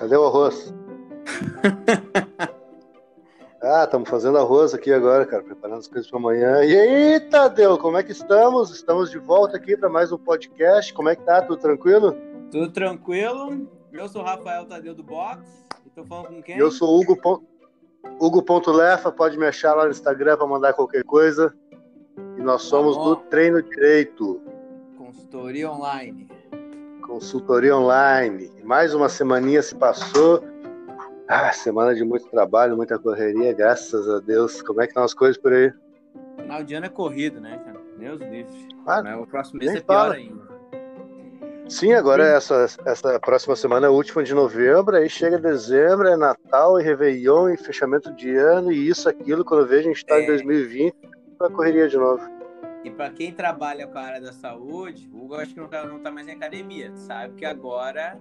Cadê o arroz? ah, estamos fazendo arroz aqui agora, cara, preparando as coisas para amanhã. E aí, Tadeu, como é que estamos? Estamos de volta aqui para mais um podcast. Como é que tá? Tudo tranquilo? Tudo tranquilo. Eu sou o Rafael Tadeu do Box. Estou falando com quem? Eu sou o Hugo. Hugo.lefa, pode me achar lá no Instagram para mandar qualquer coisa. E nós somos tá do Treino Direito. Consultoria online. Consultoria online. Mais uma semaninha se passou. Ah, semana de muito trabalho, muita correria, graças a Deus. Como é que estão as coisas por aí? Final de ano é corrido, né, cara? Deus livre. Ah, o próximo mês é pior ainda. Sim, agora Sim. Essa, essa próxima semana é a última de novembro, aí chega dezembro, é Natal e Réveillon e fechamento de ano e isso, aquilo. Quando eu vejo, a gente está é. em 2020, a correria de novo. E para quem trabalha com a área da saúde, o Hugo acho que não tá, não tá mais em academia. Sabe que agora.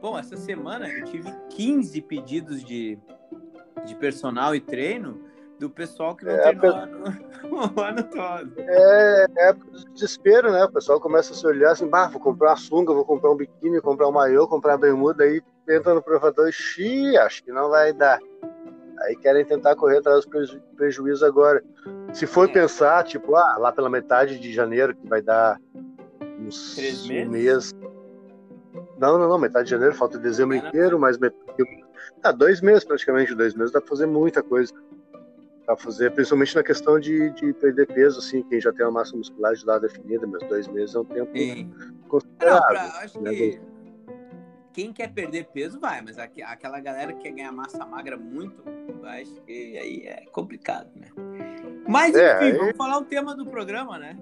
Bom, essa semana eu tive 15 pedidos de, de personal e treino do pessoal que não é, treinou o ano todo. É, é de desespero, né? O pessoal começa a se olhar assim, bah, vou comprar uma sunga, vou comprar um biquíni, comprar um maiô, comprar uma bermuda, aí entra no provador e xii, acho que não vai dar. Aí querem tentar correr atrás dos preju prejuízos agora. Se for é. pensar, tipo, ah, lá pela metade de janeiro, que vai dar uns Três meses? um mês. Não, não, não, metade de janeiro, falta dezembro inteiro, mas metade... ah, dois meses praticamente, dois meses dá pra fazer muita coisa. Dá pra fazer, principalmente na questão de, de perder peso, assim, quem já tem uma massa muscular de lado definida, mas dois meses é um tempo Sim. considerável. Não, pra, acho né? que quem quer perder peso vai, mas aquela galera que quer ganhar massa magra muito, acho que aí é complicado, né? Mas é, enfim, aí... vamos falar o tema do programa, né?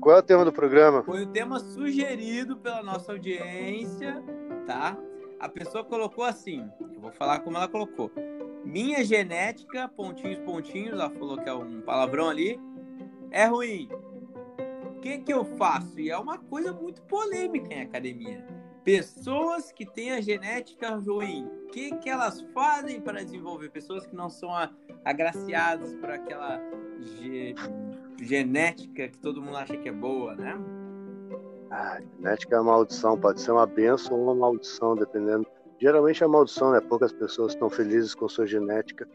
Qual é o tema do programa? Foi o tema sugerido pela nossa audiência, tá? A pessoa colocou assim, eu vou falar como ela colocou. Minha genética, pontinhos, pontinhos, ela falou que é um palavrão ali, é ruim. O que que eu faço? E é uma coisa muito polêmica em academia Pessoas que têm a genética ruim, o que, que elas fazem para desenvolver? Pessoas que não são agraciadas por aquela ge genética que todo mundo acha que é boa, né? Ah, genética é uma maldição, pode ser uma benção ou uma maldição, dependendo. Geralmente é uma maldição, né? Poucas pessoas estão felizes com sua genética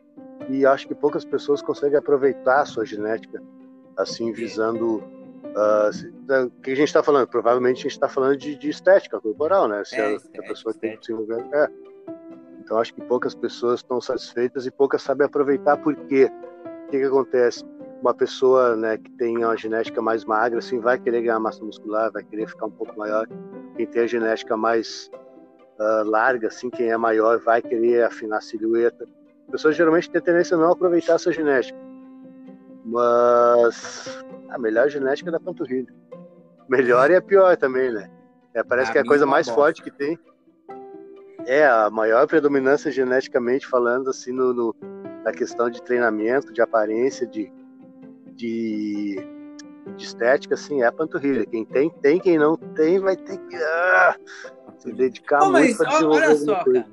e acho que poucas pessoas conseguem aproveitar a sua genética, assim, visando Uh, o que a gente está falando? Provavelmente a gente está falando de, de, estética corporal, né? Se, é, a, estética, a, pessoa tem desenvolver. É. Então acho que poucas pessoas estão satisfeitas e poucas sabem aproveitar por quê. O que, que acontece? Uma pessoa né, que tem uma genética mais magra, assim, vai querer ganhar massa muscular, vai querer ficar um pouco maior. Quem tem a genética mais uh, larga, assim, quem é maior, vai querer afinar a silhueta. Pessoas geralmente têm tendência a não aproveitar essa genética. Mas a melhor genética é da panturrilha. Melhor e a pior também, né? É, parece a que é a coisa mais bosta. forte que tem. É, a maior predominância geneticamente falando, assim, no, no, na questão de treinamento, de aparência, de, de, de, estética, assim, é a panturrilha. Quem tem, tem. Quem não tem, vai ter que ah, se dedicar Pô, muito para desenvolver Olha só, cara.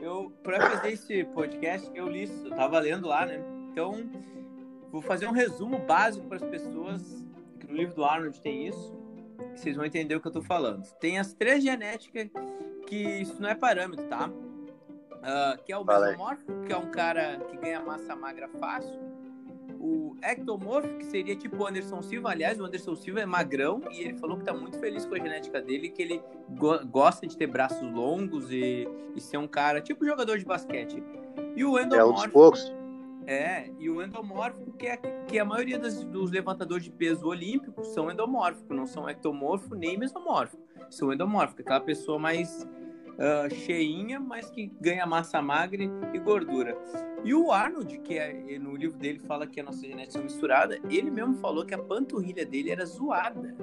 Eu, para fazer esse podcast, eu li, eu tava lendo lá, né? Então, Vou fazer um resumo básico para as pessoas, que no livro do Arnold tem isso, vocês vão entender o que eu estou falando. Tem as três genéticas que isso não é parâmetro, tá? Uh, que é o mesomórfico, que é um cara que ganha massa magra fácil. O ectomorfo, que seria tipo o Anderson Silva. Aliás, o Anderson Silva é magrão e ele falou que tá muito feliz com a genética dele, que ele go gosta de ter braços longos e, e ser um cara tipo jogador de basquete. E o endomórfico... É um dos poucos é, e o endomórfico, que é que a maioria das, dos levantadores de peso olímpicos são endomórficos, não são ectomorfo nem mesomórfico. São endomórficos, aquela pessoa mais uh, cheinha, mas que ganha massa magra e gordura. E o Arnold, que é, no livro dele fala que a nossa genética é misturada, ele mesmo falou que a panturrilha dele era zoada.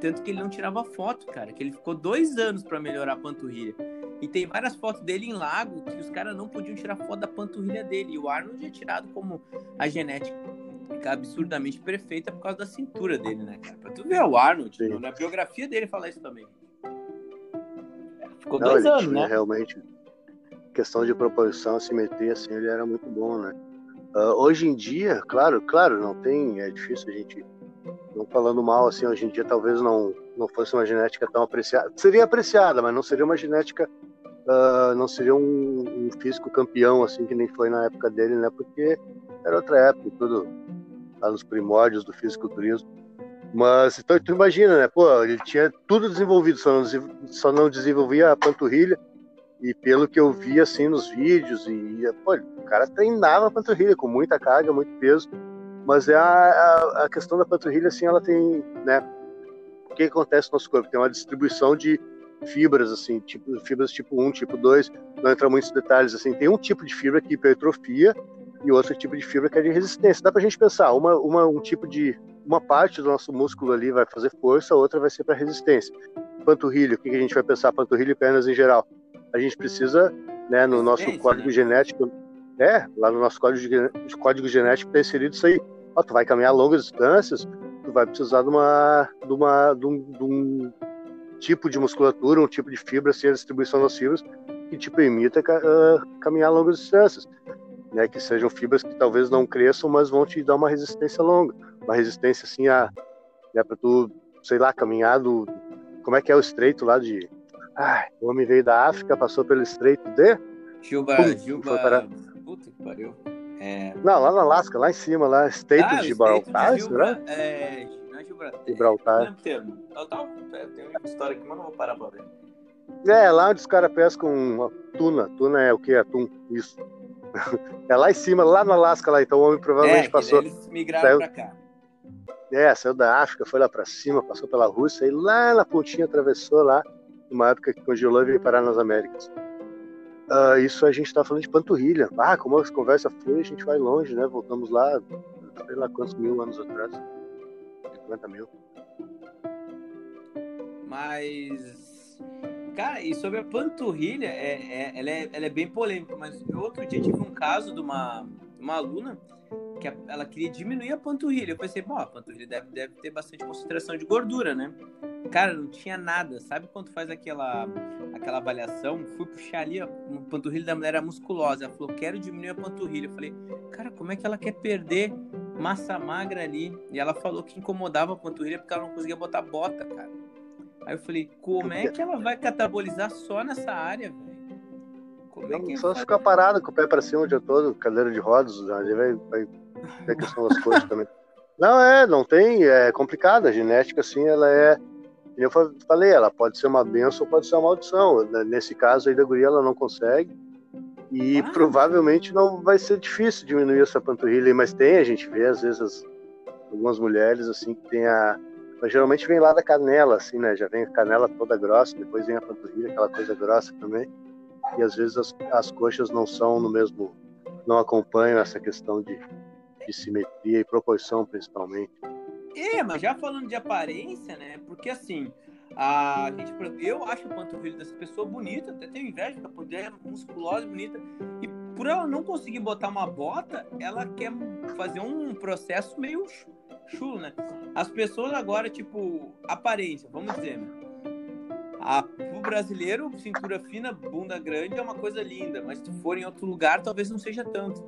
Tanto que ele não tirava foto, cara, que ele ficou dois anos para melhorar a panturrilha. E tem várias fotos dele em lago que os caras não podiam tirar foto da panturrilha dele. E o Arnold é tirado como a genética absurdamente perfeita por causa da cintura dele, né, cara? Pra tu ver o Arnold, Sim. na biografia dele fala isso também. Ficou não, dois anos, né? Realmente, questão de proporção, simetria, assim, ele era muito bom, né? Uh, hoje em dia, claro, claro, não tem, é difícil a gente, não falando mal, assim, hoje em dia talvez não, não fosse uma genética tão apreciada. Seria apreciada, mas não seria uma genética uh, não seria um, um, físico campeão, assim, que nem foi na época dele, né? Porque era outra época, tudo lá nos primórdios do fisiculturismo. Mas então tu imagina, né? Pô, ele tinha tudo desenvolvido, só não, só não desenvolvia a panturrilha. E pelo que eu vi assim nos vídeos, e pô, o cara treinava a panturrilha com muita carga, muito peso. Mas é a, a, a questão da panturrilha, assim, ela tem, né? O que acontece no nosso corpo? Tem uma distribuição de fibras, assim, tipo, fibras tipo 1, tipo 2, não entra muitos detalhes, assim, tem um tipo de fibra que hipertrofia e outro tipo de fibra que é de resistência. Dá pra gente pensar, uma, uma, um tipo de, uma parte do nosso músculo ali vai fazer força, a outra vai ser para resistência. Panturrilha, o que a gente vai pensar? Panturrilha e pernas em geral. A gente precisa, né, no nosso código né? genético, é, lá no nosso código, código genético tá inserido isso aí. Ó, tu vai caminhar longas distâncias, tu vai precisar de uma, de uma, de um, de um tipo de musculatura, um tipo de fibra, assim, a distribuição das fibras, que te permita uh, caminhar longas distâncias. Né, que sejam fibras que talvez não cresçam, mas vão te dar uma resistência longa, uma resistência assim a, né, para tu, sei lá, caminhar do, como é que é o estreito lá de, ah, o homem veio da África, passou pelo estreito de Gilba, Pum, Gilba, para... puta que pariu. É... Não, lá no Alasca, lá em cima, lá, Estreito ah, de Gibraltar, será? É, Gibraltar. Termo. Eu, tava, eu tenho uma história aqui, mas não vou parar pra ver. É, lá onde os caras pescam uma tuna. Tuna é o que? Atum. Isso. É lá em cima, lá no Alasca, lá. Então o homem provavelmente é, passou. Eles migraram saiu, pra cá. É, saiu da África, foi lá pra cima, passou pela Rússia e lá na pontinha atravessou lá, numa época que congelou e veio parar nas Américas. Uh, isso a gente tá falando de panturrilha. Ah, como a conversa foi, a gente vai longe, né? Voltamos lá, sei lá quantos mil anos atrás. 50 mil. Mas, cara, e sobre a panturrilha, é, é, ela, é, ela é bem polêmica, mas outro dia tive um caso de uma, uma aluna que ela queria diminuir a panturrilha. Eu pensei, bom, a panturrilha deve, deve ter bastante concentração de gordura, né? Cara, não tinha nada. Sabe quando faz aquela, aquela avaliação? Fui puxar ali, a panturrilha da mulher era musculosa. Ela falou, quero diminuir a panturrilha. Eu falei, cara, como é que ela quer perder massa magra ali. E ela falou que incomodava a panturrilha porque ela não conseguia botar bota, cara. Aí eu falei, como é que ela vai catabolizar só nessa área, velho? Como é que só vai... ficar parado com o pé para cima o dia todo, cadeira de rodas, ali vai, vai ter questão das coisas também. Não, é, não tem, é complicado. A genética, assim, ela é. Eu falei, ela pode ser uma benção ou pode ser uma maldição. Nesse caso aí da guria, ela não consegue e ah. provavelmente não vai ser difícil diminuir essa panturrilha, mas tem, a gente vê às vezes as, algumas mulheres assim que tem a. Mas geralmente vem lá da canela, assim, né? Já vem a canela toda grossa, depois vem a panturrilha, aquela coisa grossa também. E às vezes as, as coxas não são no mesmo. não acompanham essa questão de, de simetria e proporção, principalmente. É, mas já falando de aparência, né? Porque assim, a gente, eu acho a panturrilha dessa pessoa bonita, até tenho inveja da panturrilha musculosa e bonita. E por ela não conseguir botar uma bota, ela quer fazer um processo meio chulo, né? As pessoas agora, tipo, aparência, vamos dizer, né? A, pro brasileiro, cintura fina, bunda grande é uma coisa linda, mas se for em outro lugar, talvez não seja tanto.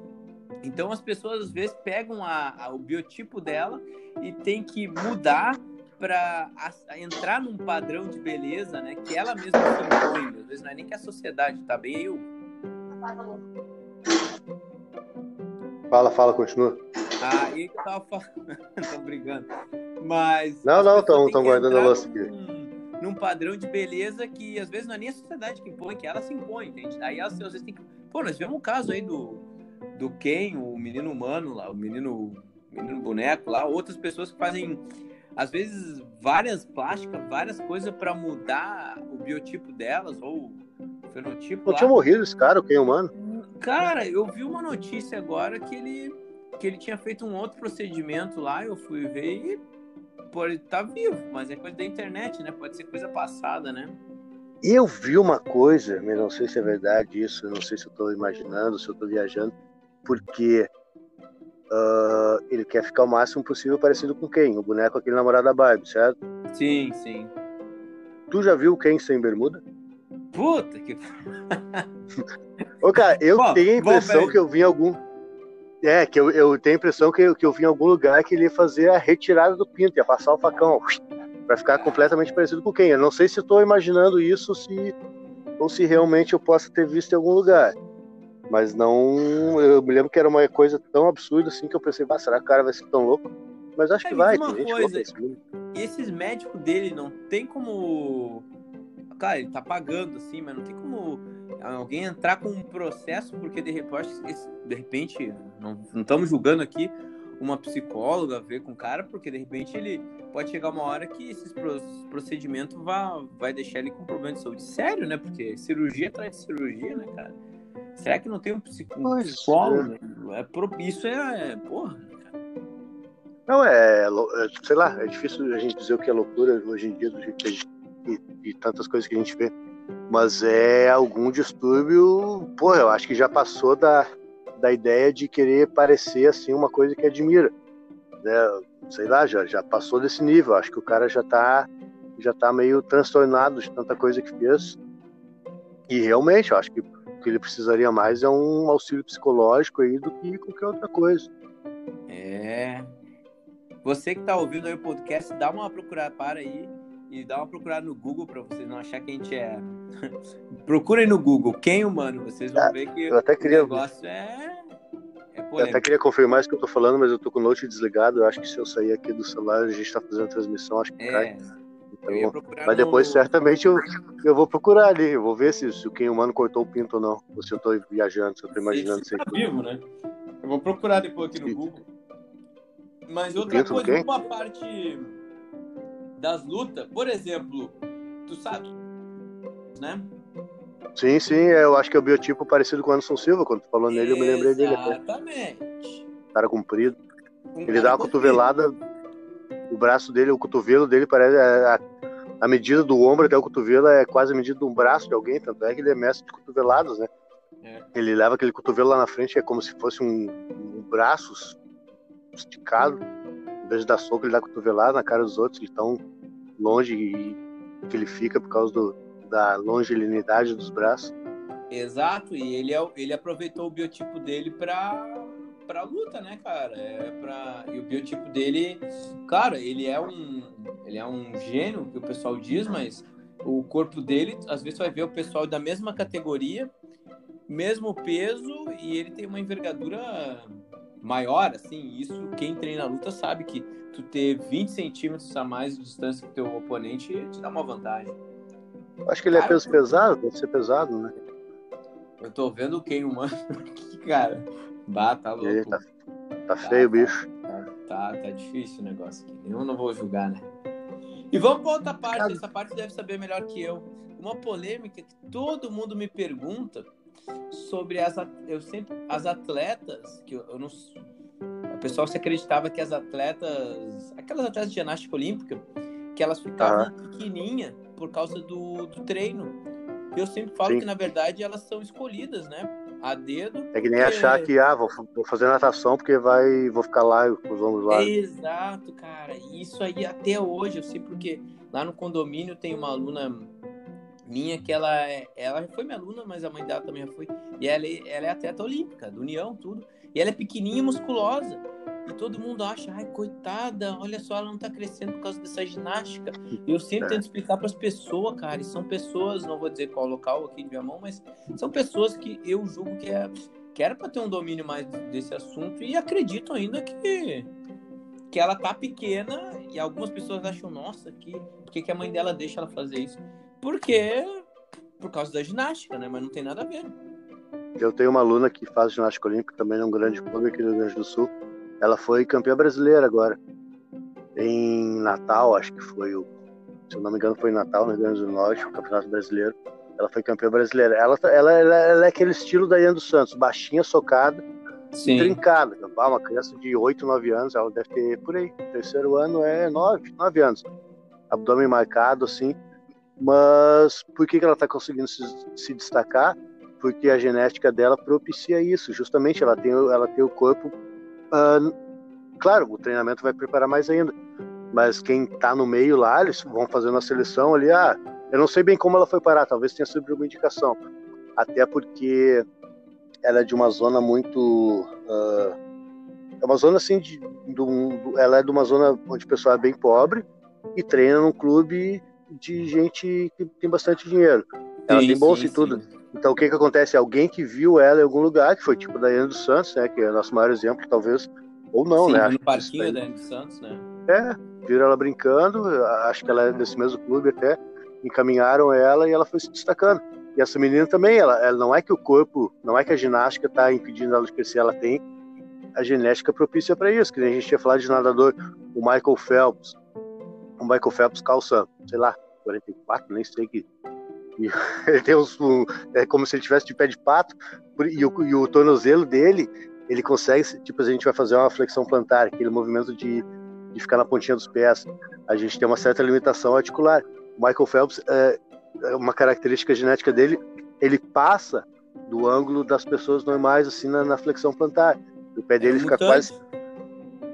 Então as pessoas às vezes pegam a, a, o biotipo dela e tem que mudar para entrar num padrão de beleza, né? Que ela mesma se impõe. Às vezes não é nem que a sociedade tá bem eu. Fala, fala, continua. Ah, e que eu tava falando. Tô brigando. Mas. Não, não, estão guardando a louça aqui. Num, num padrão de beleza que às vezes não é nem a sociedade que impõe, que ela se impõe, entende? Aí às vezes tem que. Pô, nós vemos um caso aí do, do Ken, o menino humano lá, o menino, menino boneco lá, outras pessoas que fazem às vezes várias plásticas, várias coisas para mudar o biotipo delas ou o fenotipo. Não lá. tinha morrido esse cara, o Ken humano? Cara, eu vi uma notícia agora que ele que ele tinha feito um outro procedimento lá, eu fui ver e pô, ele tá vivo, mas é coisa da internet, né? Pode ser coisa passada, né? Eu vi uma coisa, mas não sei se é verdade isso, não sei se eu tô imaginando, se eu tô viajando, porque uh, ele quer ficar o máximo possível parecido com quem? O boneco aquele namorado da Barbie, certo? Sim, sim. Tu já viu quem sem bermuda? Puta que. Ô, cara, eu bom, tenho a impressão bom, que eu vi algum. É, que eu, eu tenho a impressão que eu, que eu vi em algum lugar que ele ia fazer a retirada do pinto, ia passar o facão, para ficar completamente parecido com quem. Eu não sei se estou imaginando isso, se ou se realmente eu possa ter visto em algum lugar. Mas não. Eu me lembro que era uma coisa tão absurda assim que eu pensei, será que o cara vai ser tão louco? Mas acho que vai. Uma coisa, esses médicos dele não tem como. Cara, ele tá pagando assim, mas não tem como alguém entrar com um processo, porque de repente, de repente não, estamos julgando aqui uma psicóloga ver com o cara, porque de repente ele pode chegar uma hora que esse procedimento vai, vai deixar ele com problema de saúde sério, né? Porque cirurgia de cirurgia, né, cara? Será que não tem um, psicólogo? É. É, isso é, é. Porra. Não, é, é. Sei lá, é difícil a gente dizer o que é loucura hoje em dia, do jeito que a gente, e, e tantas coisas que a gente vê. Mas é algum distúrbio, porra, eu acho que já passou da, da ideia de querer parecer assim uma coisa que admira. Né? Sei lá, já, já passou desse nível. Acho que o cara já tá, já tá meio transtornado de tanta coisa que fez. E realmente, eu acho que que ele precisaria mais é um auxílio psicológico aí do que qualquer outra coisa. É. Você que tá ouvindo aí o podcast, dá uma procurada para aí e dá uma procurada no Google para vocês não achar que a gente é. Procurem no Google quem humano, vocês vão é, ver que eu até queria... o negócio é. é eu até queria confirmar isso que eu tô falando, mas eu tô com o note desligado. Eu acho que se eu sair aqui do celular, a gente tá fazendo transmissão, acho que é. cai. Então, mas depois no... certamente eu, eu vou procurar ali, eu vou ver se, se o quem humano cortou o pinto ou não. Ou se eu tô viajando, se eu tô imaginando se tá vivo, né? Eu vou procurar depois aqui no Google. Mas outra coisa, uma parte das lutas, por exemplo, tu sabe, né? Sim, sim, eu acho que é o biotipo parecido com o Anderson Silva, quando tu falou nele, eu me lembrei dele. Exatamente. Cara comprido. Um ele dá uma cotovelada, o braço dele, o cotovelo dele parece. É, a, a, medida do ombro até o cotovelo é quase a medida de um braço de alguém, tanto é que ele é mestre de cotoveladas, né? É. Ele leva aquele cotovelo lá na frente, é como se fosse um, um braço esticado vez de dar soco, ele dá cotovelada na cara dos outros, que estão longe que ele fica por causa do, da longelinidade dos braços. Exato, e ele, é ele aproveitou o biotipo dele para para luta, né, cara? É pra... E o biotipo dele, claro, ele é um ele é um gênio que o pessoal diz, mas o corpo dele, às vezes vai ver o pessoal da mesma categoria, mesmo peso e ele tem uma envergadura maior, assim, isso quem treina a luta sabe que tu ter 20 centímetros a mais de distância que teu oponente te dá uma vantagem. Acho que ele é cara, é peso pesado, deve ser pesado, né? Eu tô vendo o Ken humano aqui, cara. Bah, tá louco. Aí, tá, tá, feio o bicho. Tá, tá, tá, difícil o negócio aqui. Eu não vou julgar, né? E vamos pra outra parte. Essa parte deve saber melhor que eu. Uma polêmica que todo mundo me pergunta sobre as eu sempre as atletas que eu, eu não o pessoal se acreditava que as atletas aquelas atletas de ginástica olímpica que elas ficavam uhum. pequenininha por causa do, do treino eu sempre falo Sim. que na verdade elas são escolhidas né a dedo é que nem porque... achar que ah vou, vou, fazer natação porque vai vou ficar lá com os ombros lá exato cara isso aí até hoje eu sei porque lá no condomínio tem uma aluna minha que ela é, ela foi minha aluna, mas a mãe dela também foi. E ela, é, ela é atleta olímpica, do União, tudo. E ela é pequenininha e musculosa. E todo mundo acha, ai, coitada, olha só, ela não tá crescendo por causa dessa ginástica. E eu sempre tento explicar para as pessoas, cara, e são pessoas, não vou dizer qual local aqui de minha mão, mas são pessoas que eu julgo que é que era para ter um domínio mais desse assunto e acredito ainda que que ela tá pequena e algumas pessoas acham, nossa, que por que, que a mãe dela deixa ela fazer isso? Porque. Por causa da ginástica, né? Mas não tem nada a ver. Eu tenho uma aluna que faz ginástica olímpica também num grande clube aqui no Rio Grande do Sul. Ela foi campeã brasileira agora. Em Natal, acho que foi o. Se eu não me engano, foi em Natal, no Rio Grande do Norte, o Campeonato Brasileiro. Ela foi campeã brasileira. Ela, ela, ela, ela é aquele estilo da Ian dos Santos, baixinha, socada, Sim. trincada. Uma criança de 8, 9 anos, ela deve ter por aí. Terceiro ano é 9, 9 anos. Abdômen marcado, assim. Mas por que, que ela está conseguindo se, se, destacar? Porque a genética dela propicia isso. Justamente ela tem, ela tem o corpo. Uh, claro, o treinamento vai preparar mais ainda. Mas quem está no meio lá, eles vão fazendo a seleção ali. Ah, eu não sei bem como ela foi parar, talvez tenha sido uma indicação. Até porque ela é de uma zona muito. Uh, é uma zona assim, de, de, ela é de uma zona onde o pessoal é bem pobre e treina num clube de gente que tem bastante dinheiro. ela tem bolsa sim, e tudo. Sim. Então o que que acontece? Alguém que viu ela em algum lugar, que foi tipo a Daiane dos Santos, né? Que é o nosso maior exemplo, talvez, ou não, sim, né? No parquinho da Daiane dos Santos, né? É, viram ela brincando, acho que ela é desse mesmo clube até, encaminharam ela e ela foi se destacando. E essa menina também, ela, ela não é que o corpo, não é que a ginástica está impedindo ela de crescer, ela tem a genética propícia para isso, que nem a gente tinha falado de nadador, o Michael Phelps. O Michael Phelps calça, sei lá, 44, nem sei que. Ele tem uns. Um, é como se ele tivesse de pé de pato, e o, e o tornozelo dele, ele consegue, tipo, a gente vai fazer uma flexão plantar, aquele movimento de, de ficar na pontinha dos pés. A gente tem uma certa limitação articular. O Michael Phelps, é, é uma característica genética dele, ele passa do ângulo das pessoas normais, assim, na, na flexão plantar. O pé dele é fica quase.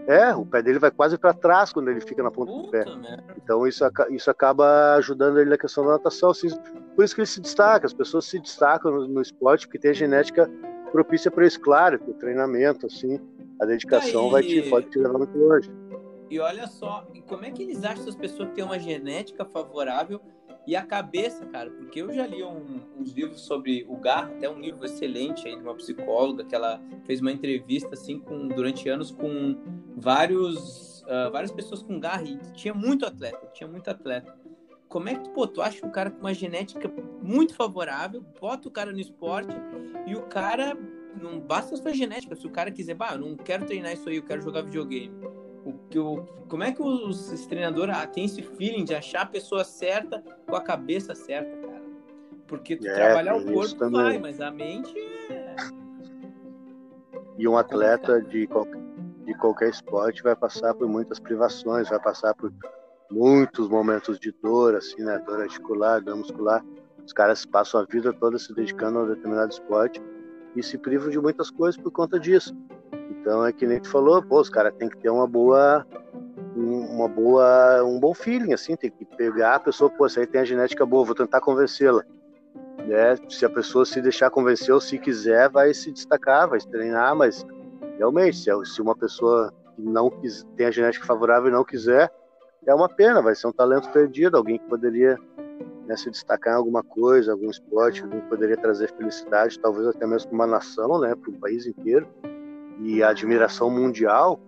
É, o pé dele vai quase para trás quando ele fica na ponta Puta do pé. Merda. Então isso, isso acaba ajudando ele na questão da natação. Assim, por isso que ele se destaca, as pessoas se destacam no, no esporte porque tem a genética propícia para isso. Claro, o treinamento, assim, a dedicação vai te, pode te levar muito longe. E olha só, como é que eles acham que as pessoas têm uma genética favorável e a cabeça, cara, porque eu já li um, uns livros sobre o Garra, até um livro excelente aí de uma psicóloga que ela fez uma entrevista assim com durante anos com vários uh, várias pessoas com Garra e tinha muito atleta, tinha muito atleta. Como é que pô, tu acha um cara com uma genética muito favorável, bota o cara no esporte e o cara não basta a sua genética, se o cara quiser, bah, eu não quero treinar isso aí, eu quero jogar videogame o, que o, como é que os treinadores ah, têm esse feeling de achar a pessoa certa com a cabeça certa, cara? Porque tu é, trabalhar o corpo também. vai, mas a mente é... E um atleta de qualquer, de qualquer esporte vai passar por muitas privações, vai passar por muitos momentos de dor, assim, né? Dor articular, dor muscular. Os caras passam a vida toda se dedicando a um determinado esporte e se privam de muitas coisas por conta disso. Então é que nem tu falou, pô, os caras tem que ter uma boa, uma boa, um bom feeling, assim, tem que pegar a pessoa, pô, essa aí tem a genética boa, vou tentar convencê-la. Né? Se a pessoa se deixar convencer ou se quiser, vai se destacar, vai se treinar, mas realmente, se, é, uma pessoa não quis, tem a genética favorável e não quiser, é uma pena, vai ser um talento perdido, alguém que poderia né, se destacar em alguma coisa, algum esporte, alguém que poderia trazer felicidade, talvez até mesmo para uma nação, né, para o país inteiro e a admiração mundial,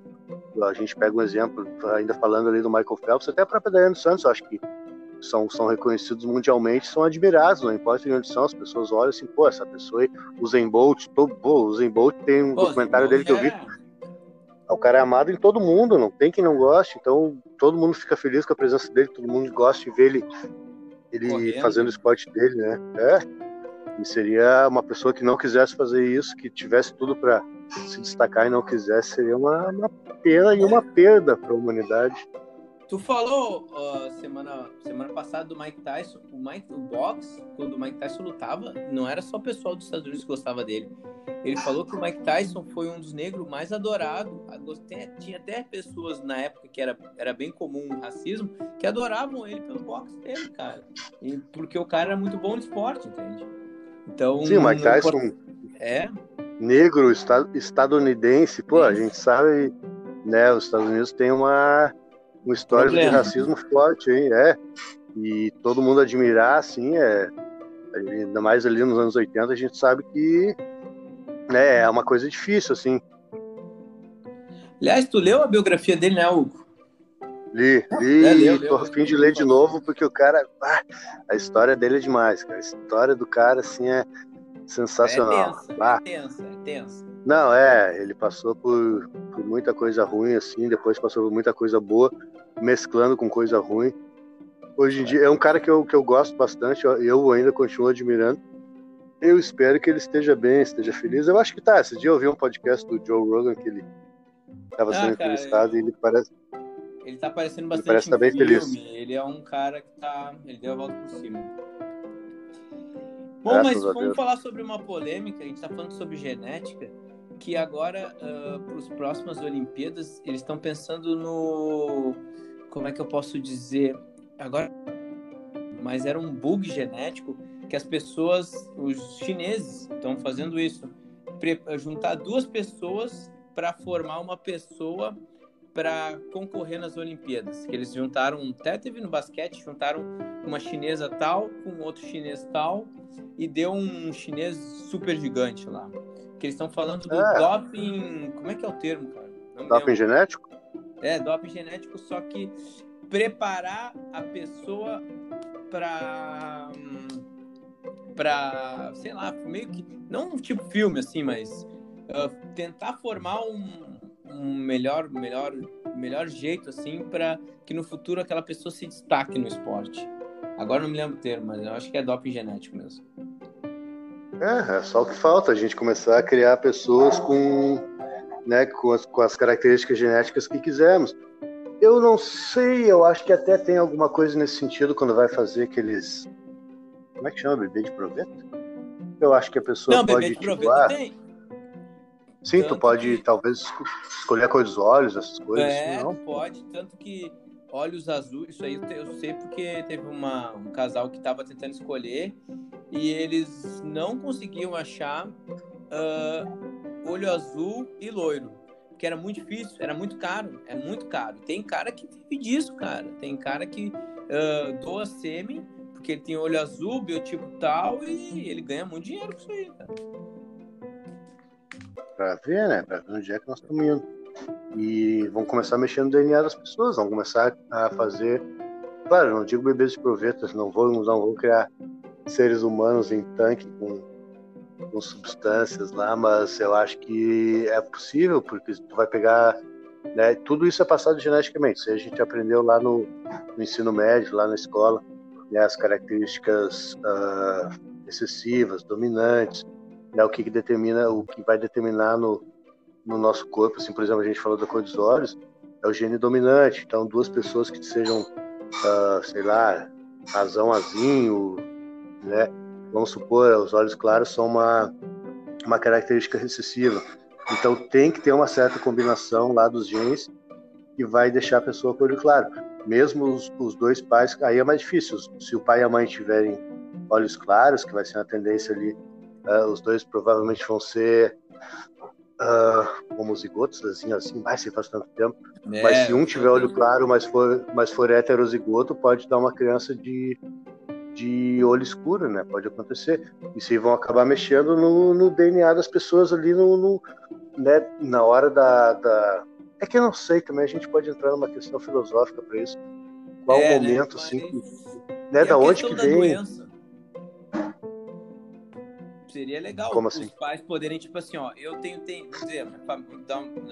a gente pega um exemplo, ainda falando ali do Michael Phelps, até a própria Daiane Santos, acho que são, são reconhecidos mundialmente, são admirados, não importa de onde são, as pessoas olham assim, pô, essa pessoa aí, o Zen Bolt, tô, pô, o Zen Bolt tem um pô, documentário dele que eu vi, é... o cara é amado em todo mundo, não tem quem não goste, então todo mundo fica feliz com a presença dele, todo mundo gosta de ver ele, ele fazendo o esporte dele, né, é, e seria uma pessoa que não quisesse fazer isso, que tivesse tudo para se destacar e não quisesse, seria uma, uma pena e uma perda para a humanidade. Tu falou uh, semana, semana passada do Mike Tyson, o Mike o box, quando o Mike Tyson lutava, não era só o pessoal dos Estados Unidos que gostava dele. Ele falou que o Mike Tyson foi um dos negros mais adorados. Tinha até pessoas na época que era, era bem comum o racismo, que adoravam ele pelo boxe dele, cara. E, porque o cara era muito bom no esporte, entende? Então, Sim, o Mike Tyson. É, negro estadunidense, pô, a gente sabe, né, os Estados Unidos tem uma, uma história Problema. de racismo forte, hein, é, e todo mundo admirar, assim, é, ainda mais ali nos anos 80, a gente sabe que, né, é uma coisa difícil, assim. Aliás, tu leu a biografia dele, né, Hugo? Li, li, é, leu, tô a fim de ler de novo, porque o cara, ah, a história dele é demais, cara, a história do cara, assim, é sensacional. É tensa, ah. é tensa, é tensa. Não, é, ele passou por, por muita coisa ruim, assim, depois passou por muita coisa boa, mesclando com coisa ruim. Hoje em dia, é um cara que eu, que eu gosto bastante, eu ainda continuo admirando. Eu espero que ele esteja bem, esteja feliz. Eu acho que tá. Esse dia eu ouvi um podcast do Joe Rogan que ele estava sendo ah, entrevistado e ele parece. Ele tá parecendo bastante. Ele parece tá bem filme. feliz. Ele é um cara que tá. Ele deu a volta por cima. Bom, mas vamos falar sobre uma polêmica. A gente está falando sobre genética, que agora, uh, ah, para as próximas Olimpíadas, eles estão pensando no. Como é que eu posso dizer? Agora. Mas era um bug genético que as pessoas, os chineses, estão fazendo isso. Juntar duas pessoas para formar uma pessoa para concorrer nas Olimpíadas. Que eles juntaram, até teve no basquete, juntaram uma chinesa tal com outro chinês tal e deu um chinês super gigante lá. Que eles estão falando do É. doping. Como é que é o termo, cara? Não Doping genético? É, doping genético, só que preparar a pessoa pra. pra. sei lá, meio que. Não tipo filme assim, mas. ah, tentar formar um, um melhor, melhor, melhor jeito, assim, para que no futuro aquela pessoa se destaque no esporte. Agora não me lembro o termo, mas eu acho que é doping genético mesmo. É, é só o que falta, a gente começar a criar pessoas com, né, com, as, com as características genéticas que quisermos. Eu não sei, eu acho que até tem alguma coisa nesse sentido quando vai fazer aqueles. Como é que chama? Bebê de proveta? Eu acho que a pessoa não, pode. bebê de tipo, proveta ah, tem. Sim, tu tanto pode que- talvez esco- escolher a cor dos olhos, essas coisas. É, não? pode, tanto que olhos azuis, isso aí eu sei porque teve uma, um casal que estava tentando escolher e eles não conseguiam achar ah, olho azul e loiro, porque era muito difícil, era muito caro, é muito caro. Tem cara que vive disso, cara. Tem cara que ah, doa sêmen porque ele tem olho azul, biotipo tal e ele ganha muito dinheiro com isso aí, cara. Pra ver, né? Pra ver onde é que nós estamos indo. E vão começar a mexer no DNA das pessoas, vão começar a fazer. Claro, não digo bebês de provetas, não vou, não vou criar seres humanos em tanque com, com substâncias lá, mas eu acho que é possível, porque tu vai pegar. Né, tudo isso é passado geneticamente. Isso a gente aprendeu lá no, no ensino médio, lá na escola, né, as características ah, excessivas, dominantes, né, o que, que determina, o que vai determinar no, no nosso corpo, assim, por exemplo, a gente falou da cor dos olhos, é o gene dominante. Então, duas pessoas que sejam, ah, sei lá, razão azinho, né? Vamos supor, os olhos claros são uma, uma característica recessiva. Então, tem que ter uma certa combinação lá dos genes que vai deixar a pessoa com olho claro. Mesmo os, os dois pais, aí é mais difícil. Se o pai e a mãe tiverem olhos claros, que vai ser uma tendência ali, ah, os dois provavelmente vão ser uh, homozigotos, assim, assim, vai ser faz tanto tempo. É, mas se um tiver olho claro, mas for, mas for heterozigoto, pode dar uma criança de, de olho escuro, né? Pode acontecer. Isso aí vão acabar mexendo no, no DNA das pessoas ali no, no né, na hora da, da, É que eu não sei também, a gente pode entrar numa questão filosófica para isso. Qual É, o né, momento, assim, que- E né, da onde que vem. doença? Seria legal Como os assim? pais poderem, tipo assim, ó, eu tenho, ten... vou dizer, minha fam-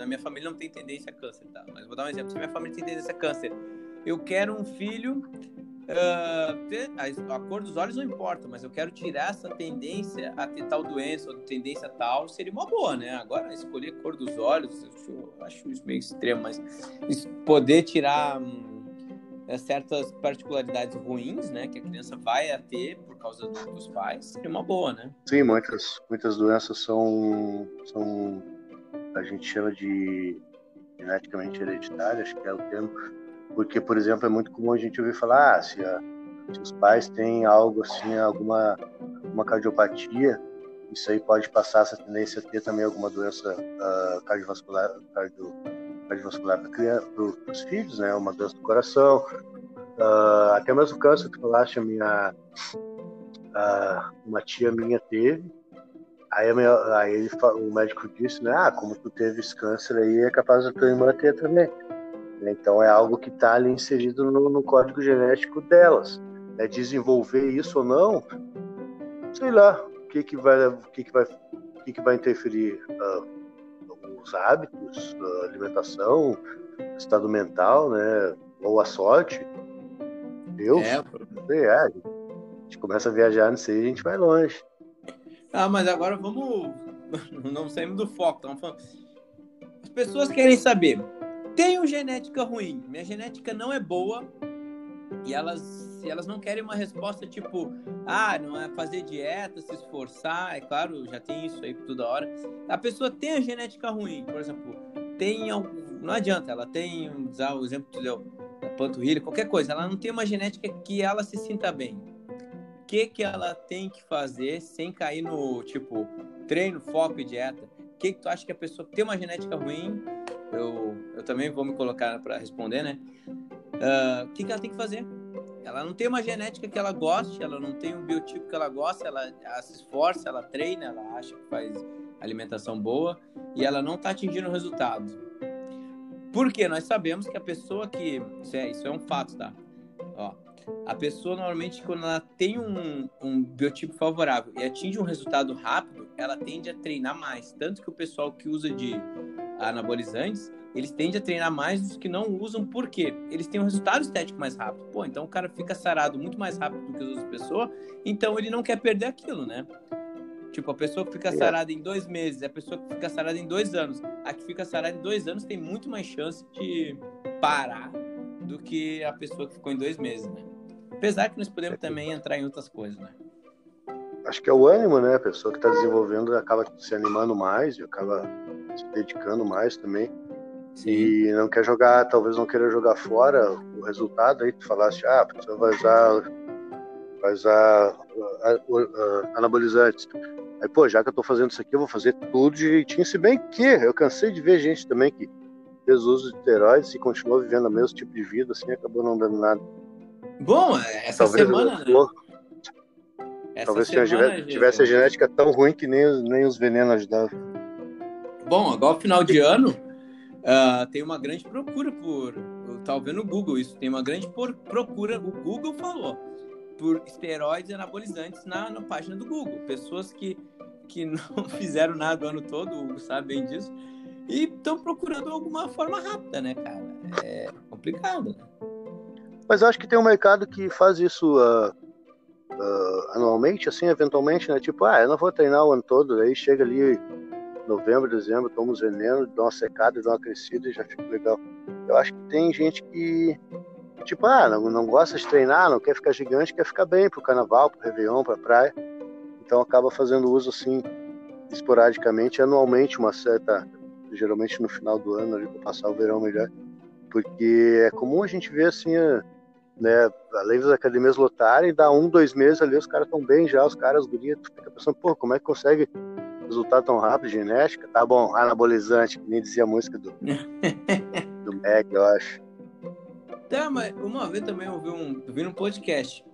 minha família não tem tendência a câncer, tá? Mas vou dar um exemplo, se minha família tem tendência a câncer, eu quero um filho, ah, ter- a, cor dos olhos não importa, mas eu quero tirar essa tendência a ter tal doença ou tendência tal, seria uma boa, né? Agora, escolher a cor dos olhos, eu acho, eu acho isso meio extremo, mas poder tirar... é, certas particularidades ruins, né, que a criança vai a ter por causa do- dos pais, seria uma boa, né? Sim, muitas, muitas doenças são, são. A gente chama de geneticamente hereditárias, acho que é o termo. Porque, por exemplo, é muito comum a gente ouvir falar: ah, se, a- se os pais têm algo assim, alguma uma cardiopatia, isso aí pode passar essa tendência a ter também alguma doença ah, cardiovascular, cardio, cardiovascular para os filhos, né? Uma doença do coração. Ah, até mesmo câncer que falaste, a minha, uma tia minha teve. Aí, minha- aí ele o médico disse, né? Ah, como tu teve esse câncer aí, é capaz da tua irmã ter também. Então é algo que está ali inserido no, no código genético delas. É desenvolver isso ou não, sei lá, o que que vai, o que que vai, o que que vai interferir ah, os hábitos, a alimentação, estado mental, né? Ou a sorte. Deus, É. sei, é, a gente começa a viajar nisso aí, a gente vai longe. Ah, mas agora vamos. Não saímos do foco. Estamos falando. As pessoas querem saber. Tenho genética ruim. Minha genética não é boa. E elas, elas não querem uma resposta tipo, ah, não é fazer dieta, se esforçar, é claro, já tem isso aí toda hora. A pessoa tem a genética ruim, por exemplo, tem algum, não adianta, ela tem, usar o exemplo que tu deu, da panturrilha, qualquer coisa, ela não tem uma genética que ela se sinta bem. O que que ela tem que fazer sem cair no, tipo, treino, foco e dieta? O que que tu acha que a pessoa tem uma genética ruim? Eu, eu também vou me colocar para responder, né? Ah, o que, que ela tem que fazer? Ela não tem uma genética que ela goste, ela não tem um biotipo que ela gosta, ela, ela se esforça, ela treina, ela acha que faz alimentação boa e ela não está atingindo o resultado. Porque nós sabemos que a pessoa que. Isso é, isso é um fato, tá? Ó, a pessoa normalmente, quando ela tem um, um biotipo favorável e atinge um resultado rápido, ela tende a treinar mais. Tanto que o pessoal que usa de anabolizantes, eles tendem a treinar mais dos que não usam, por quê? Eles têm um resultado estético mais rápido. Pô, então o cara fica sarado muito mais rápido do que as outras pessoas, então ele não quer perder aquilo, né? Tipo, a pessoa que fica é. sarada em dois meses, a pessoa que fica sarada em dois anos. A que fica sarada em dois anos tem muito mais chance de parar do que a pessoa que ficou em dois meses, né? Apesar que nós podemos também entrar em outras coisas, né? Acho que é o ânimo, né? A pessoa que está desenvolvendo acaba se animando mais e acaba se dedicando mais também. Sim. E não quer jogar, talvez não queira jogar fora o resultado. Aí tu falaste, ah, a pessoa vai usar, usar uh, uh, anabolizantes. Aí, pô, já que eu tô fazendo isso aqui, eu vou fazer tudo direitinho. Se bem que eu cansei de ver gente também que fez uso de esteroides e continuou vivendo o mesmo tipo de vida, assim, acabou não dando nada. Bom, essa Talvez semana, né? Essa Talvez semana, tivesse, a genética tão ruim que nem, nem os venenos ajudavam. Bom, agora final de ano uh, tem uma grande procura por. Eu vendo no Google isso, tem uma grande por, procura, o Google falou, por esteroides anabolizantes na, na página do Google. Pessoas que, que não fizeram nada o ano todo, o sabe bem disso, e estão procurando alguma forma rápida, né, cara? É complicado, né? Mas acho que tem um mercado que faz isso uh, uh, anualmente, assim, eventualmente, né? Tipo, ah, eu não vou treinar o ano todo, aí chega ali novembro, dezembro, tomo os dou uma secada, dou uma crescida e já fica legal. Eu acho que tem gente que, tipo, ah, não, não gosta de treinar, não quer ficar gigante, quer ficar bem pro carnaval, pro Réveillon, pra praia. Então acaba fazendo uso, assim, esporadicamente, anualmente, uma certa, geralmente no final do ano, ali, pra passar o verão melhor. Porque é comum a gente ver, assim, né, além das academias lotarem, dá um, dois meses ali, os caras estão bem já, os caras, os gurias, tu fica pensando, pô, como é que consegue resultado tão rápido, genética? Tá bom, anabolizante, que nem dizia a música do, do Mac, eu acho. Tá, mas uma vez também eu vi um, eu vi num podcast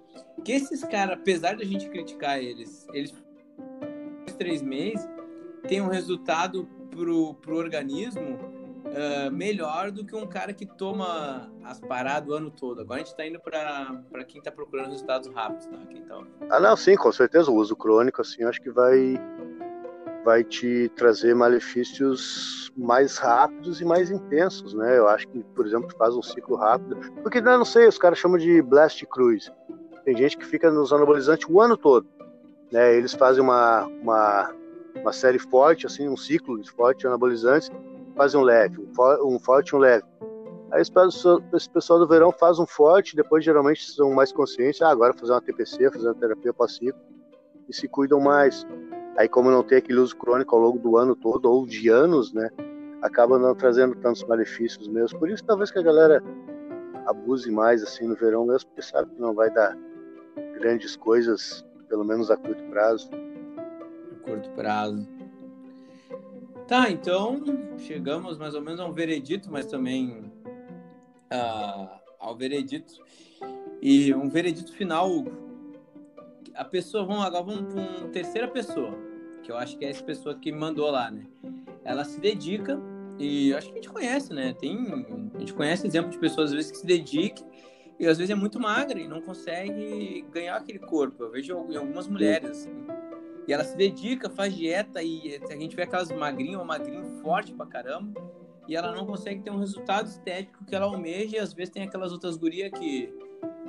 que esses caras, apesar da gente criticar eles, eles três meses tem um resultado pro, pro organismo uh, melhor do que um cara que toma as paradas o ano todo. Agora a gente está indo para quem está procurando resultados rápidos, né? Quem tá... Ah, não, sim, com certeza. O uso crônico, assim, acho que vai, vai te trazer malefícios mais rápidos e mais intensos, né? Eu acho que, por exemplo, faz um ciclo rápido. Porque, né, não sei, os caras chamam de blast cruise. Tem gente que fica nos anabolizantes o ano todo. Né? Eles fazem uma, uma, uma série forte, assim, um ciclo forte de anabolizantes fazem um leve, um forte e um leve. Aí esse pessoal do verão faz um forte, depois geralmente são mais conscientes, ah, agora fazer uma TPC, fazer uma terapia pós-ciclo, e se cuidam mais. Aí como não tem aquele uso crônico ao longo do ano todo, ou de anos, né, acaba não trazendo tantos malefícios mesmo. Por isso talvez que a galera abuse mais assim no verão mesmo, porque sabe que não vai dar grandes coisas, pelo menos a curto prazo. A curto prazo. Tá, então chegamos mais ou menos a um veredito, mas também uh, ao veredito. E um veredito final, a pessoa, vamos agora vamos para uma terceira pessoa, que eu acho que é essa pessoa que mandou lá, né? Ela se dedica, e acho que a gente conhece, né? Tem, a gente conhece exemplo de pessoas às vezes que se dedicam e às vezes é muito magra e não consegue ganhar aquele corpo. Eu vejo em algumas mulheres, assim, e ela se dedica, faz dieta e a gente vê aquelas magrinhas, uma magrinha forte pra caramba. E ela não consegue ter um resultado estético que ela almeja. E às vezes tem aquelas outras gurias que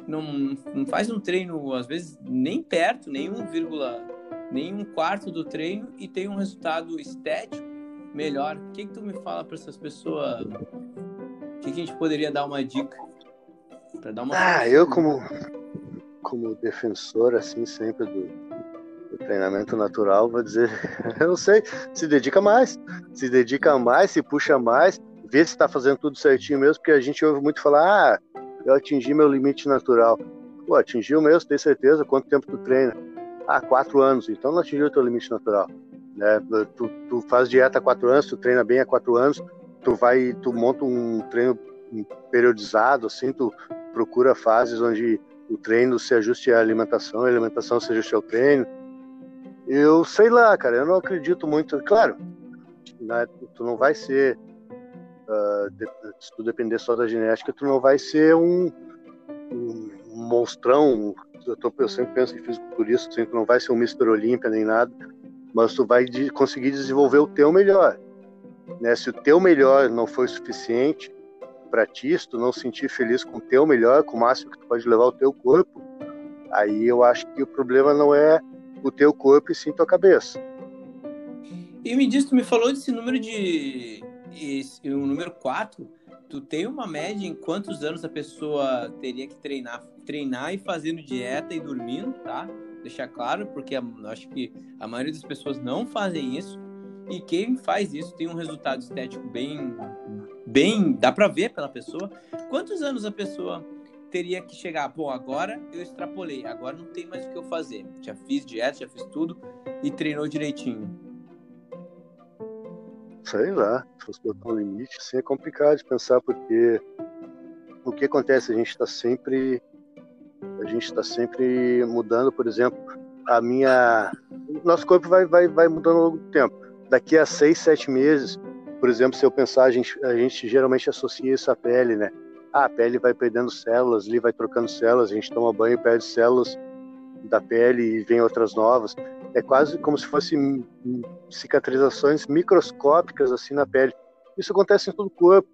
não, não faz um treino, às vezes, nem perto, nem um vírgula, nem um quarto do treino e tem um resultado estético melhor. O que, que tu me fala para essas pessoas? O que, que a gente poderia dar uma dica? Pra dar uma ah, eu como, como defensor, assim, sempre do, treinamento natural, vou dizer, eu não sei, se dedica mais, se dedica mais, se puxa mais, vê se está fazendo tudo certinho mesmo, porque a gente ouve muito falar, ah, eu atingi meu limite natural. Pô, atingiu mesmo, tem certeza? Quanto tempo tu treina? Ah, quatro anos, então não atingiu o teu limite natural. Né? Tu, tu faz dieta há quatro anos, tu treina bem há quatro anos, tu vai, tu monta um treino periodizado, assim, tu procura fases onde o treino se ajuste à alimentação, a alimentação se ajuste ao treino. Eu sei lá, cara, eu não acredito muito. Claro, né, tu não vai ser, uh, de, se tu depender só da genética, tu não vai ser um, um, monstrão. Eu, tô, eu sempre penso em fisiculturista, assim, tu não vai ser um Mr. Olímpia nem nada, mas tu vai de, conseguir desenvolver o teu melhor. Né? Se o teu melhor não foi suficiente para ti, se tu não sentir feliz com o teu melhor, com o máximo que tu pode levar o teu corpo, aí eu acho que o problema não é o teu corpo e sim tua cabeça. E me diz, tu me falou desse número de. Esse, o número 4. Tu tem uma média em quantos anos a pessoa teria que treinar, treinar e fazendo dieta e dormindo, tá? Deixar claro, porque acho que a maioria das pessoas não fazem isso. E quem faz isso tem um resultado estético bem, bem, dá para ver pela pessoa. Quantos anos a pessoa teria que chegar? Bom, agora eu extrapolei, agora não tem mais o que eu fazer. Já fiz dieta, já fiz tudo e treinou direitinho. Sei lá, se fosse botar um limite, assim é complicado de pensar, porque o que acontece? A gente está sempre. A gente está sempre mudando, por exemplo, a minha. Nosso corpo vai, vai, vai mudando ao longo do tempo daqui a seis, sete meses, por exemplo, se eu pensar, a gente, a gente geralmente associa isso à pele, né? Ah, a pele vai perdendo células, ali vai trocando células, a gente toma banho perde células da pele e vem outras novas. É quase como se fossem cicatrizações microscópicas assim na pele. Isso acontece em todo o corpo,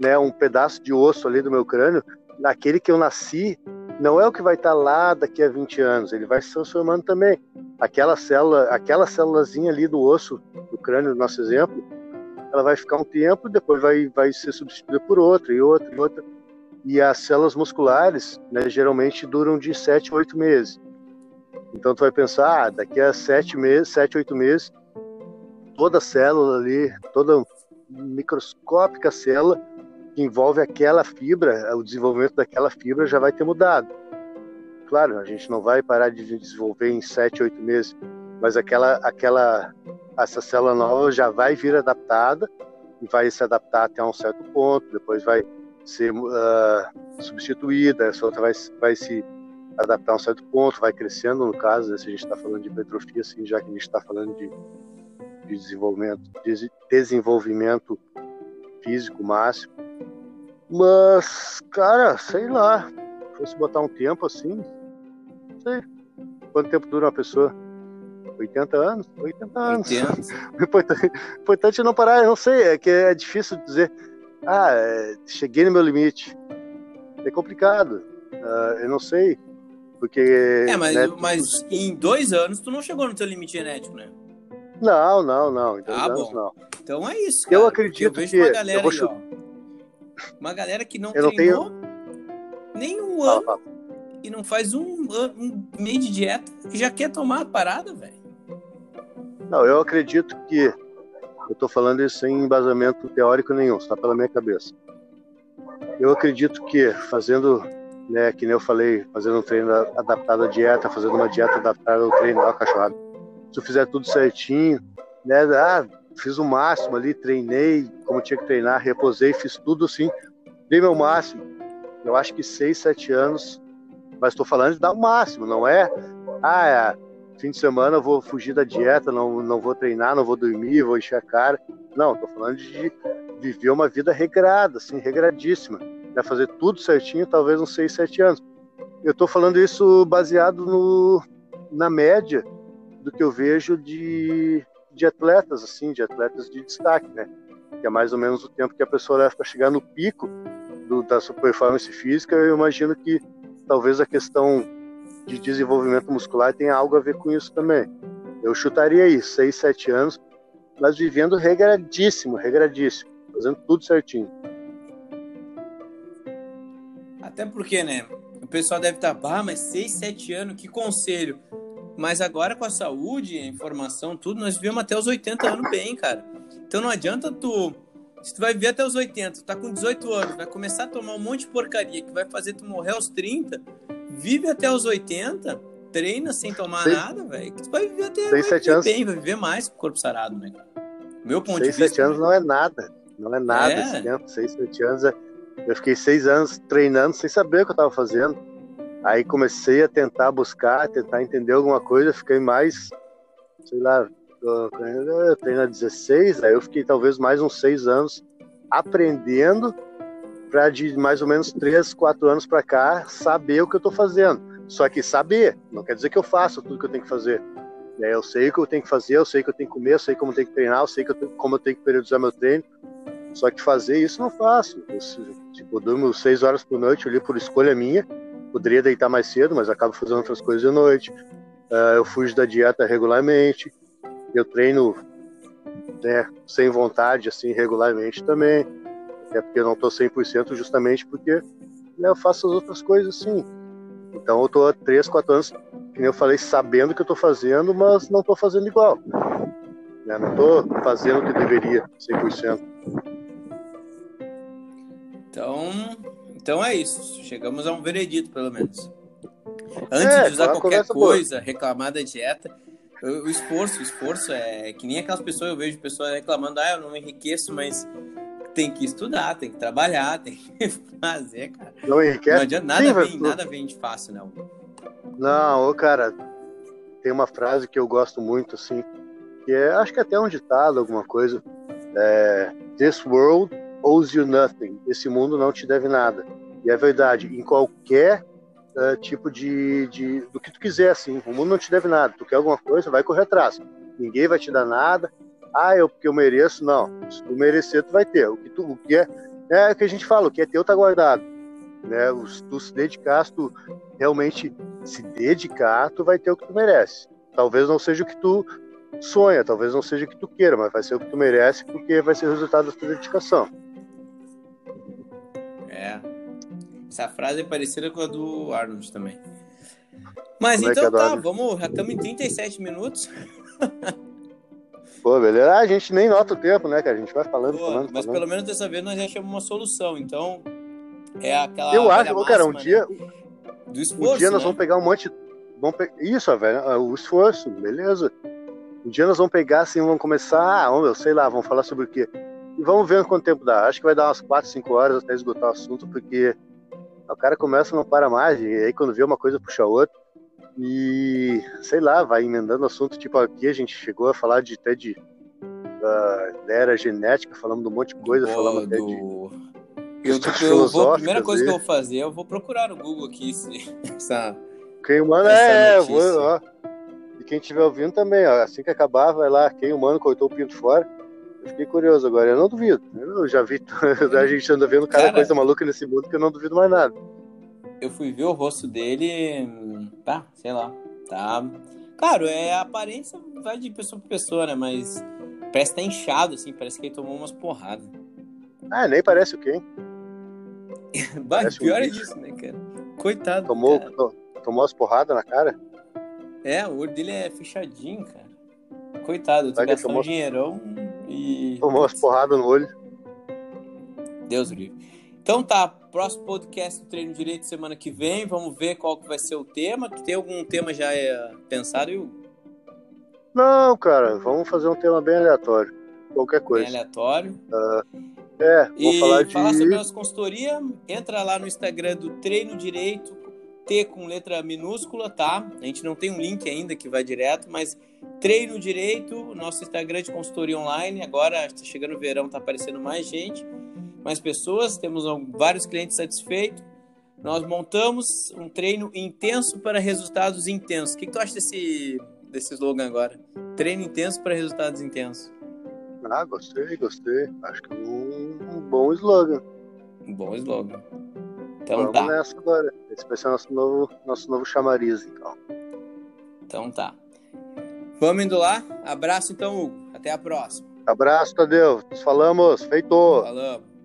né? Um pedaço de osso ali do meu crânio, naquele que eu nasci, não é o que vai estar lá daqui a 20 anos, ele vai se transformando também. Aquela célula, aquela célulazinha ali do osso, do crânio, no nosso exemplo, ela vai ficar um tempo, depois vai, vai ser substituída por outra e outra e outra. E as células musculares, né, geralmente duram de 7 a 8 meses. Então tu vai pensar, ah, daqui a 7 meses, 7, 8 meses, toda célula ali, toda microscópica célula que envolve aquela fibra, o desenvolvimento daquela fibra já vai ter mudado. Claro, a gente não vai parar de desenvolver em 7, 8 meses, mas aquela, aquela, essa célula nova já vai vir adaptada e vai se adaptar até um certo ponto, depois vai ser uh, substituída, essa outra vai, vai se adaptar a um certo ponto, vai crescendo, no caso, né, se a gente está falando de hipertrofia, assim, já que a gente está falando de, de desenvolvimento, de desenvolvimento físico máximo, mas, cara, sei lá. Se fosse botar um tempo assim, não sei. Quanto tempo dura uma pessoa? 80 anos? 80 anos. 80. importante, importante não parar, eu não sei, é que é difícil dizer. Ah, é, cheguei no meu limite. É complicado. Uh, eu não sei. Porque. É, mas, né, mas em dois anos tu não chegou no teu limite genético, né? Não, não, não. Em dois ah, anos, bom. não. Então é isso. Cara, eu acredito eu que. Uma galera eu aí, ó uma galera que não eu treinou não tenho... nem um ano e não faz um, um meio de dieta e já quer tomar a parada, velho. Não, eu acredito que eu tô falando isso sem embasamento teórico nenhum, está pela minha cabeça. Eu acredito que fazendo, né, que nem eu falei, fazendo um treino adaptado à dieta, fazendo uma dieta adaptada ao treino, ó, cachorrada. Se eu fizer tudo certinho, né, ah, fiz o máximo ali, treinei como tinha que treinar, reposei, fiz tudo assim, dei meu máximo. Eu acho que seis, sete anos, mas estou falando de dar o máximo, não é? Ah, é, fim de semana eu vou fugir da dieta, não, não vou treinar, não vou dormir, vou encher a cara. Não, estou falando de viver uma vida regrada, assim, regradíssima. Né? Fazer tudo certinho, talvez uns seis, sete anos. Eu estou falando isso baseado no, na média do que eu vejo de de atletas, assim, de atletas de destaque, né? Que é mais ou menos o tempo que a pessoa leva para chegar no pico do, da sua performance física. Eu imagino que talvez a questão de desenvolvimento muscular tenha algo a ver com isso também. Eu chutaria aí, 6, 7 anos, mas vivendo regradíssimo, regradíssimo, fazendo tudo certinho. Até porque, né? O pessoal deve estar, ah, mas 6, 7 anos, que conselho. Mas agora com a saúde, a informação, tudo, nós vivemos até os 80 anos bem, cara. Então não adianta tu. Se tu vai viver até os 80, tu tá com 18 anos, vai começar a tomar um monte de porcaria que vai fazer tu morrer aos 30, vive até os 80, treina sem tomar Seis, nada, velho. Tu vai viver até Seis, vai viver anos. bem, vai viver mais com o corpo sarado, né, cara? Meu ponto Seis, de vista. 7 anos não é nada. Não é nada é. esse tempo. 6, 7 anos. É... Eu fiquei 6 anos treinando sem saber o que eu tava fazendo Aí comecei a tentar buscar, tentar entender alguma coisa, fiquei mais, sei lá, eu treino há 16, aí eu fiquei talvez mais uns seis anos aprendendo para de mais ou menos 3, 4 anos para cá saber o que eu estou fazendo. Só que saber não quer dizer que eu faço tudo que eu tenho que fazer. Eu sei o que eu tenho que fazer, eu sei que eu tenho que comer, eu sei como eu tenho que treinar, eu sei como eu tenho que periodizar meu treino. Só que fazer isso não faço. Eu, tipo, durmo 6 horas por noite ali por escolha minha. Poderia deitar mais cedo, mas acabo fazendo outras coisas de noite. Uh, eu fujo da dieta regularmente. Eu treino né, sem vontade, assim, regularmente também. Até porque eu não estou 100% justamente porque né, eu faço as outras coisas assim. Então eu estou há 3, 4 anos, que eu falei, sabendo que eu estou fazendo, mas não estou fazendo igual. Né? Não estou fazendo o que deveria, 100%. Então é isso. Chegamos a um veredito, pelo menos. Antes é, de usar qualquer coisa, boa. reclamar da dieta, o, esforço, o esforço é que nem aquelas pessoas, eu vejo pessoas reclamando, ah, eu não enriqueço, mas tem que estudar, tem que trabalhar, tem que fazer, cara. Não enriquece? Não adianta, nada, Sim, vem, nada vem de fácil, não. Não, ô, cara, tem uma frase que eu gosto muito, assim, que é, acho que é até um ditado, alguma coisa, é, This world owes you nothing. Esse mundo não te deve nada. E é verdade, em qualquer uh, tipo de, de, do que tu quiser, assim, o mundo não te deve nada. Tu quer alguma coisa, vai correr atrás. Ninguém vai te dar nada, ah, eu porque eu mereço, não. Se tu merecer, tu vai ter. O que, tu, o que é, é o que a gente fala, o que é teu tá guardado. Né? Se tu se dedicar, se tu realmente se dedicar, tu vai ter o que tu merece. Talvez não seja o que tu sonha, talvez não seja o que tu queira, mas vai ser o que tu merece porque vai ser o resultado da tua dedicação. É. Essa frase é parecida com a do Arnold também. Mas Como é então é tá, vamos, já estamos em 37 minutos. Pô, beleza. Ah, a gente nem nota o tempo, né, cara? A gente vai falando, Pô, falando. Mas falando. pelo menos dessa vez nós já achamos uma solução. Então, é aquela. Eu acho, máxima, cara, um dia. Né? Do esforço. Um dia nós né? vamos pegar um monte. Vamos pe... Isso, velho. Ah, o esforço, beleza. Um dia nós vamos pegar assim, vamos começar. Ah, vamos, sei lá, vamos falar sobre o quê? E vamos ver quanto tempo dá. Acho que vai dar umas 4, 5 horas até esgotar o assunto, porque o cara começa e não para mais. E aí quando vê uma coisa puxa outra. E sei lá, vai emendando assunto. Tipo, aqui a gente chegou a falar de até de da era genética, falamos de um monte de coisa, falamos até de. Eu, eu vou, a primeira coisa que eu vou fazer, eu vou procurar no Google aqui se, essa. Quem humano é, vou, ó. E quem estiver ouvindo também, ó, assim que acabar, vai lá, quem humano cortou o pinto fora. Eu fiquei curioso agora, eu não duvido. Eu já vi, a gente anda vendo cada Cara, coisa maluca nesse mundo que eu não duvido mais nada. Eu fui ver o rosto dele, tá, sei lá, tá. Claro, é a aparência vai de pessoa pra pessoa, né? Mas Parece que tá inchado, assim, parece que ele tomou umas porradas. Ah, nem parece o quem? bah, pior um é isso, né, cara? Coitado. Tomou, cara. tomou as porradas na cara? É, o olho dele é fechadinho, cara. Coitado, tu gastou tomou... um dinheirão e. Tomou as porradas no olho. Deus livre. Então tá, próximo podcast do Treino Direito semana que vem. Vamos ver qual que vai ser o tema. Tu tem algum tema já é, pensado, Hugo? Não, cara, vamos fazer um tema bem aleatório. Qualquer coisa. Bem aleatório. Uh, é, vou e falar de. falar sobre as consultoria, entra lá no Instagram do Treino Direito, T com letra minúscula, tá? A gente não tem um link ainda que vai direto, mas Treino Direito, nosso Instagram de consultoria online. Agora está chegando o verão, tá aparecendo mais gente, mais pessoas, temos vários clientes satisfeitos. Nós montamos um treino intenso para resultados intensos. O que, que tu acha desse desse slogan agora. Treino intenso para resultados intensos. Ah, gostei, gostei. Acho que é um, um bom slogan. Um bom slogan. Então Vamos tá. nessa agora. Esse vai ser nosso novo, nosso novo chamariz, então. Então tá. Vamos indo lá. Abraço então, Hugo. Até a próxima. Abraço, Tadeu. Nos falamos. Feito. Falamos.